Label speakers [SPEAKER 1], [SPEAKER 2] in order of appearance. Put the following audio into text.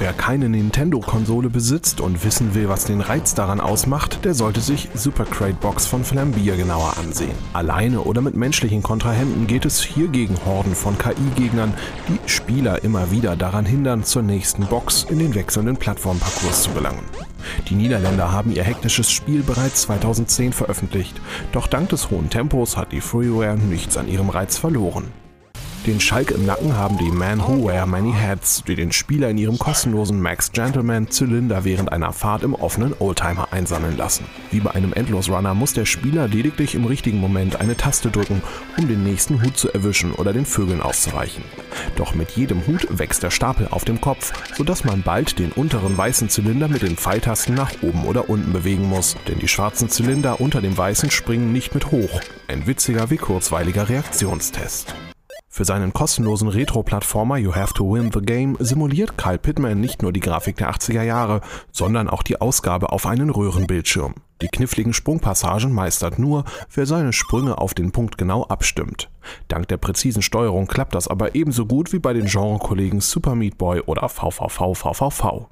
[SPEAKER 1] Wer keine Nintendo-Konsole besitzt und wissen will, was den Reiz daran ausmacht, der sollte sich Super Crate Box von Flambier genauer ansehen. Alleine oder mit menschlichen Kontrahenten geht es hier gegen Horden von KI-Gegnern, die Spieler immer wieder daran hindern, zur nächsten Box in den wechselnden Plattformparcours zu gelangen. Die Niederländer haben ihr hektisches Spiel bereits 2010 veröffentlicht, doch dank des hohen Tempos hat die Freeware nichts an ihrem Reiz verloren. Den Schalk im Nacken haben die Man Who Wear Many Hats, die den Spieler in ihrem kostenlosen Max Gentleman Zylinder während einer Fahrt im offenen Oldtimer einsammeln lassen. Wie bei einem Endlosrunner muss der Spieler lediglich im richtigen Moment eine Taste drücken, um den nächsten Hut zu erwischen oder den Vögeln auszuweichen. Doch mit jedem Hut wächst der Stapel auf dem Kopf, sodass man bald den unteren weißen Zylinder mit den Pfeiltasten nach oben oder unten bewegen muss, denn die schwarzen Zylinder unter dem weißen springen nicht mit hoch. Ein witziger wie kurzweiliger Reaktionstest. Für seinen kostenlosen Retro-Plattformer You Have to Win the Game simuliert Kyle Pittman nicht nur die Grafik der 80er Jahre, sondern auch die Ausgabe auf einen Röhrenbildschirm. Die kniffligen Sprungpassagen meistert nur, wer seine Sprünge auf den Punkt genau abstimmt. Dank der präzisen Steuerung klappt das aber ebenso gut wie bei den Genrekollegen Super Meat Boy oder VVV VVV.